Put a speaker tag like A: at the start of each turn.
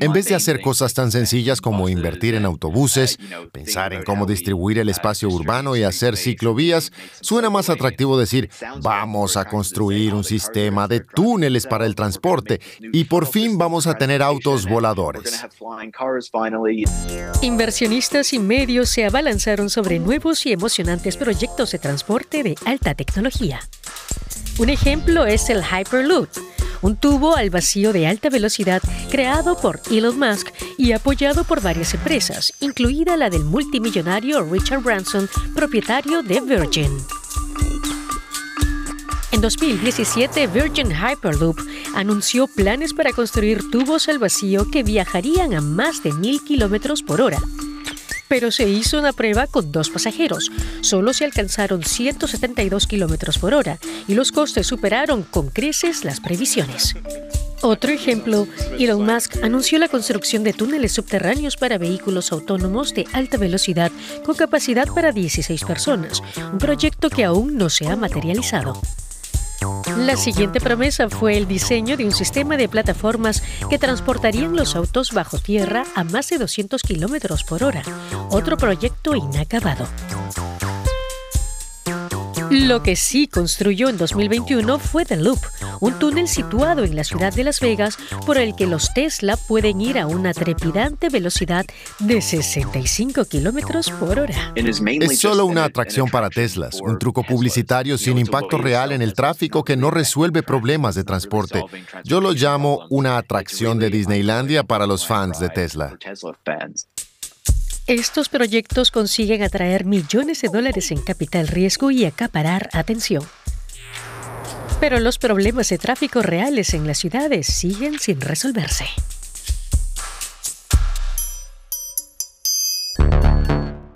A: En vez de hacer cosas tan sencillas como invertir en autobuses, pensar en cómo distribuir el espacio urbano y hacer ciclovías, suena más atractivo decir, vamos a construir un sistema de túneles para el transporte y por fin vamos a tener autos voladores.
B: Inversionistas y medios se abalanzaron sobre nuevos y emocionantes proyectos de transporte de alta tecnología. Un ejemplo es el Hyperloop, un tubo al vacío de alta velocidad creado por Elon Musk y apoyado por varias empresas, incluida la del multimillonario Richard Branson, propietario de Virgin. En 2017, Virgin Hyperloop anunció planes para construir tubos al vacío que viajarían a más de mil kilómetros por hora. Pero se hizo una prueba con dos pasajeros. Solo se alcanzaron 172 kilómetros por hora y los costes superaron con creces las previsiones. Otro ejemplo, Elon Musk anunció la construcción de túneles subterráneos para vehículos autónomos de alta velocidad con capacidad para 16 personas, un proyecto que aún no se ha materializado. La siguiente promesa fue el diseño de un sistema de plataformas que transportarían los autos bajo tierra a más de 200 kilómetros por hora, otro proyecto inacabado. Lo que sí construyó en 2021 fue The Loop, un túnel situado en la ciudad de Las Vegas por el que los Tesla pueden ir a una trepidante velocidad de 65 kilómetros por hora.
A: Es solo una atracción para Teslas, un truco publicitario sin impacto real en el tráfico que no resuelve problemas de transporte. Yo lo llamo una atracción de Disneylandia para los fans de Tesla.
B: Estos proyectos consiguen atraer millones de dólares en capital riesgo y acaparar atención. Pero los problemas de tráfico reales en las ciudades siguen sin resolverse.